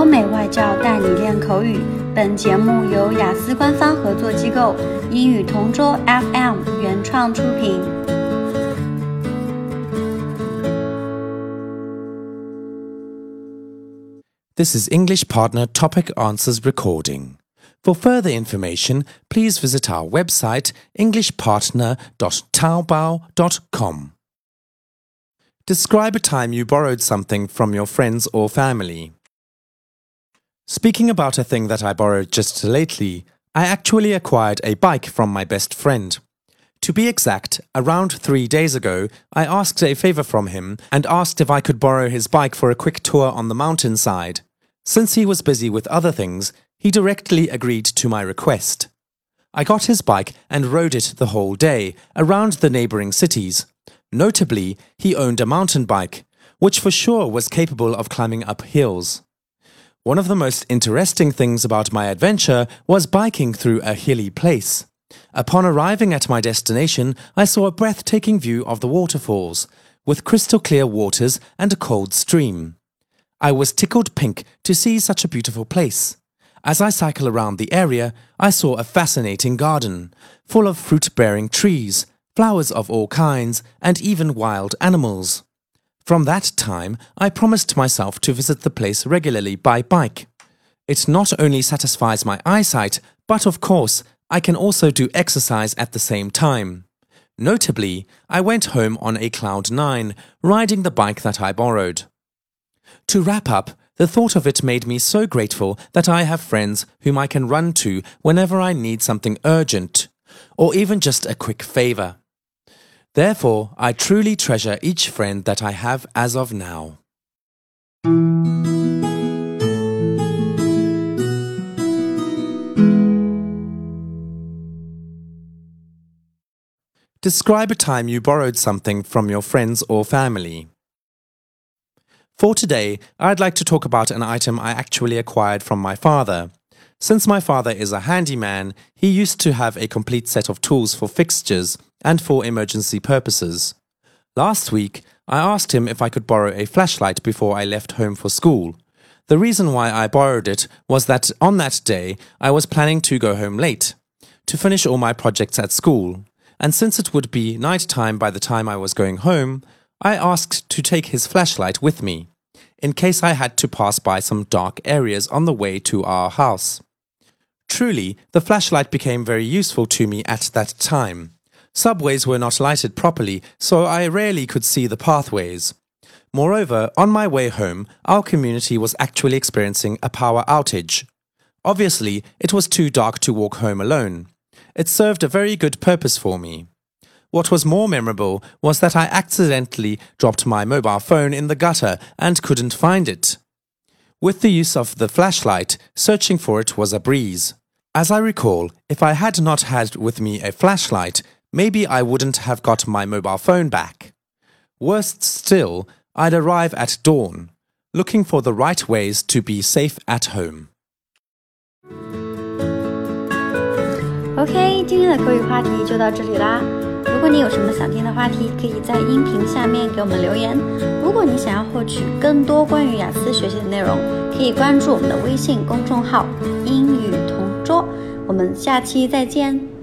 欧美外教带你练口语。本节目由雅思官方合作机构英语同桌 FM 原创出品。This is English Partner Topic Answers Recording. For further information, please visit our website englishpartner.taobao.com. Describe a time you borrowed something from your friends or family. Speaking about a thing that I borrowed just lately, I actually acquired a bike from my best friend. To be exact, around three days ago, I asked a favor from him and asked if I could borrow his bike for a quick tour on the mountainside. Since he was busy with other things, he directly agreed to my request. I got his bike and rode it the whole day around the neighboring cities. Notably, he owned a mountain bike, which for sure was capable of climbing up hills. One of the most interesting things about my adventure was biking through a hilly place. Upon arriving at my destination, I saw a breathtaking view of the waterfalls, with crystal clear waters and a cold stream. I was tickled pink to see such a beautiful place. As I cycle around the area, I saw a fascinating garden, full of fruit bearing trees, flowers of all kinds, and even wild animals. From that time, I promised myself to visit the place regularly by bike. It not only satisfies my eyesight, but of course, I can also do exercise at the same time. Notably, I went home on a Cloud 9, riding the bike that I borrowed. To wrap up, the thought of it made me so grateful that I have friends whom I can run to whenever I need something urgent, or even just a quick favor. Therefore, I truly treasure each friend that I have as of now. Describe a time you borrowed something from your friends or family. For today, I'd like to talk about an item I actually acquired from my father. Since my father is a handyman, he used to have a complete set of tools for fixtures and for emergency purposes. Last week, I asked him if I could borrow a flashlight before I left home for school. The reason why I borrowed it was that on that day I was planning to go home late to finish all my projects at school, and since it would be night time by the time I was going home, I asked to take his flashlight with me in case I had to pass by some dark areas on the way to our house. Truly, the flashlight became very useful to me at that time. Subways were not lighted properly, so I rarely could see the pathways. Moreover, on my way home, our community was actually experiencing a power outage. Obviously, it was too dark to walk home alone. It served a very good purpose for me. What was more memorable was that I accidentally dropped my mobile phone in the gutter and couldn't find it. With the use of the flashlight, searching for it was a breeze. As I recall, if I had not had with me a flashlight, maybe I wouldn't have got my mobile phone back. Worst still, I'd arrive at dawn, looking for the right ways to be safe at home. OK，今天的口语话题就到这里啦。如果你有什么想听的话题，可以在音频下面给我们留言。如果你想要获取更多关于雅思学习的内容，可以关注我们的微信公众号“英语 ”。”。我们下期再见。